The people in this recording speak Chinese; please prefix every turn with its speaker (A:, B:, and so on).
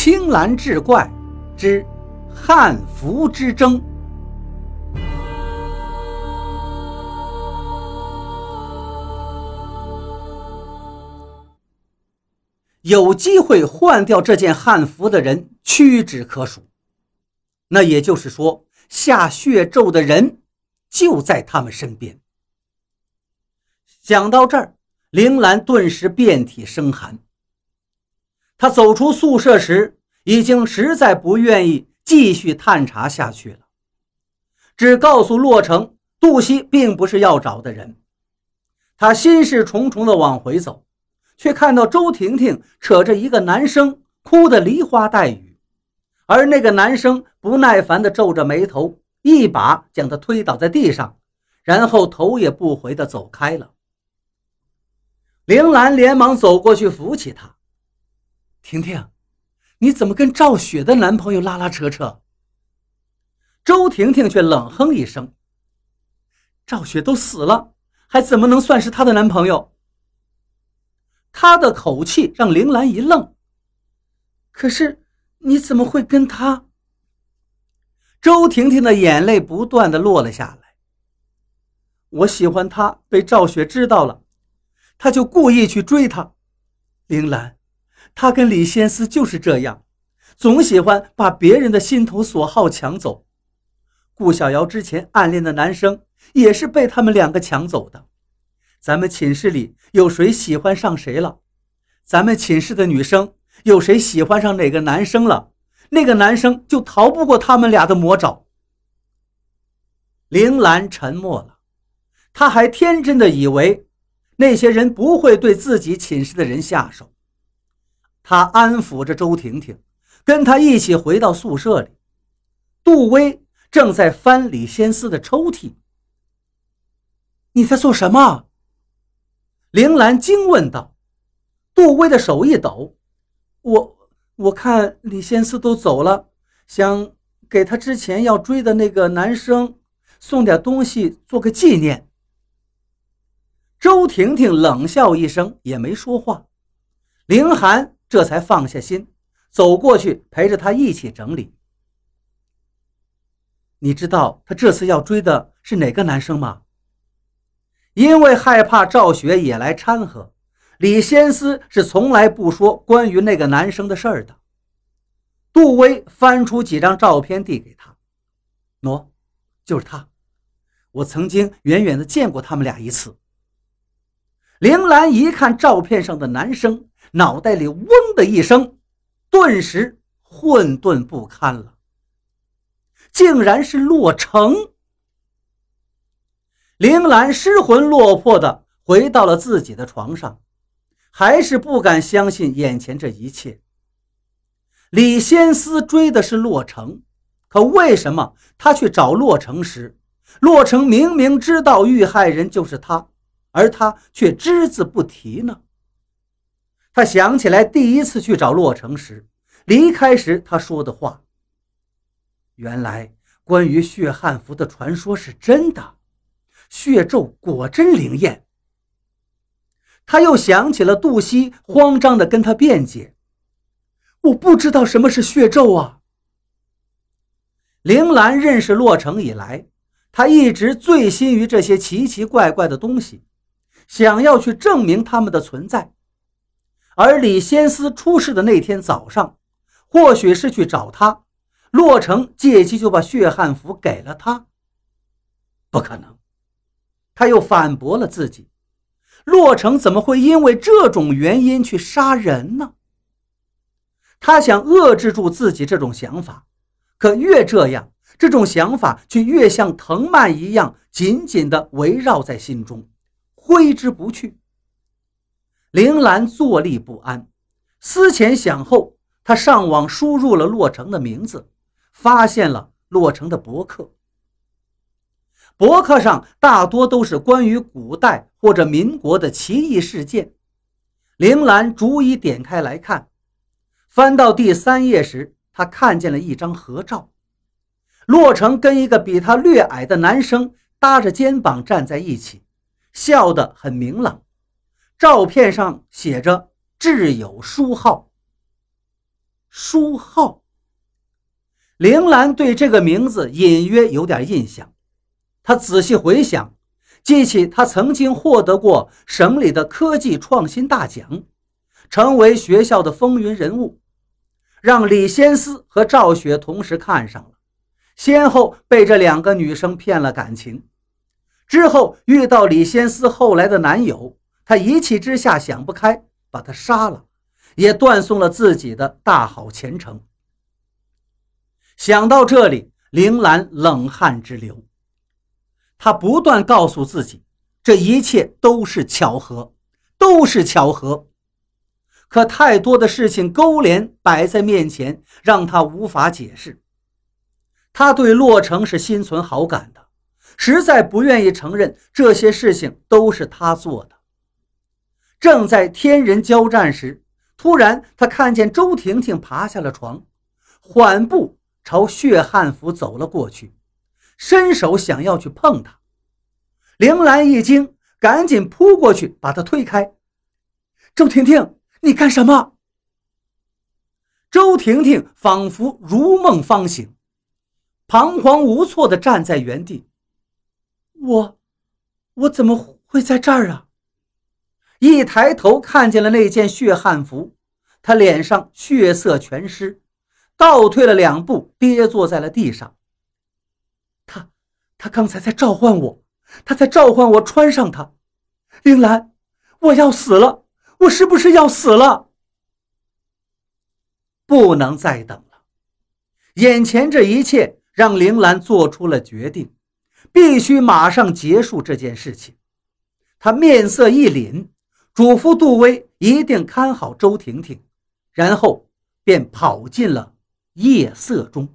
A: 青蓝志怪之汉服之争。有机会换掉这件汉服的人屈指可数，那也就是说，下血咒的人就在他们身边。想到这儿，铃兰顿时遍体生寒。他走出宿舍时，已经实在不愿意继续探查下去了，只告诉洛城，杜西并不是要找的人。他心事重重地往回走。却看到周婷婷扯着一个男生，哭得梨花带雨，而那个男生不耐烦地皱着眉头，一把将她推倒在地上，然后头也不回地走开了。铃兰连忙走过去扶起他：“婷婷，你怎么跟赵雪的男朋友拉拉扯扯？”周婷婷却冷哼一声：“赵雪都死了，还怎么能算是她的男朋友？”她的口气让铃兰一愣。可是你怎么会跟他？周婷婷的眼泪不断的落了下来。我喜欢他，被赵雪知道了，他就故意去追她。铃兰，他跟李仙思就是这样，总喜欢把别人的心头所好抢走。顾小瑶之前暗恋的男生也是被他们两个抢走的。咱们寝室里有谁喜欢上谁了？咱们寝室的女生有谁喜欢上哪个男生了？那个男生就逃不过他们俩的魔爪。铃兰沉默了，她还天真的以为那些人不会对自己寝室的人下手。他安抚着周婷婷，跟她一起回到宿舍里。杜威正在翻李仙思的抽屉。你在做什么？铃兰惊问道：“杜威的手一抖，我我看李仙思都走了，想给他之前要追的那个男生送点东西做个纪念。”周婷婷冷笑一声，也没说话。凌寒这才放下心，走过去陪着他一起整理。你知道他这次要追的是哪个男生吗？因为害怕赵雪也来掺和，李先思是从来不说关于那个男生的事儿的。杜威翻出几张照片递给他，喏，就是他。我曾经远远的见过他们俩一次。铃兰一看照片上的男生，脑袋里嗡的一声，顿时混沌不堪了，竟然是洛城。铃兰失魂落魄地回到了自己的床上，还是不敢相信眼前这一切。李仙思追的是洛城，可为什么他去找洛城时，洛城明明知道遇害人就是他，而他却只字不提呢？他想起来第一次去找洛城时，离开时他说的话。原来关于血汉服的传说是真的。血咒果真灵验，他又想起了杜西，慌张地跟他辩解：“我不知道什么是血咒啊。”铃兰认识洛城以来，他一直醉心于这些奇奇怪怪的东西，想要去证明他们的存在。而李仙思出事的那天早上，或许是去找他，洛城借机就把血汗符给了他，不可能。他又反驳了自己：洛城怎么会因为这种原因去杀人呢？他想遏制住自己这种想法，可越这样，这种想法却越像藤蔓一样紧紧地围绕在心中，挥之不去。铃兰坐立不安，思前想后，他上网输入了洛城的名字，发现了洛城的博客。博客上大多都是关于古代或者民国的奇异事件。铃兰逐一点开来看，翻到第三页时，他看见了一张合照，洛城跟一个比他略矮的男生搭着肩膀站在一起，笑得很明朗。照片上写着“挚友书号”。书浩。铃兰对这个名字隐约有点印象，她仔细回想，记起他曾经获得过省里的科技创新大奖，成为学校的风云人物，让李先思和赵雪同时看上了，先后被这两个女生骗了感情。之后遇到李先思后来的男友，他一气之下想不开，把他杀了，也断送了自己的大好前程。想到这里，铃兰冷汗直流。他不断告诉自己，这一切都是巧合，都是巧合。可太多的事情勾连摆在面前，让他无法解释。他对洛城是心存好感的。实在不愿意承认这些事情都是他做的。正在天人交战时，突然他看见周婷婷爬下了床，缓步朝血汉服走了过去，伸手想要去碰她。铃兰一惊，赶紧扑过去把她推开。周婷婷，你干什么？周婷婷仿佛如梦方醒，彷徨无措地站在原地。我，我怎么会在这儿啊？一抬头看见了那件血汉服，他脸上血色全湿，倒退了两步，跌坐在了地上。他，他刚才在召唤我，他在召唤我穿上它。铃兰，我要死了，我是不是要死了？不能再等了，眼前这一切让铃兰做出了决定。必须马上结束这件事情。他面色一凛，嘱咐杜威一定看好周婷婷，然后便跑进了夜色中。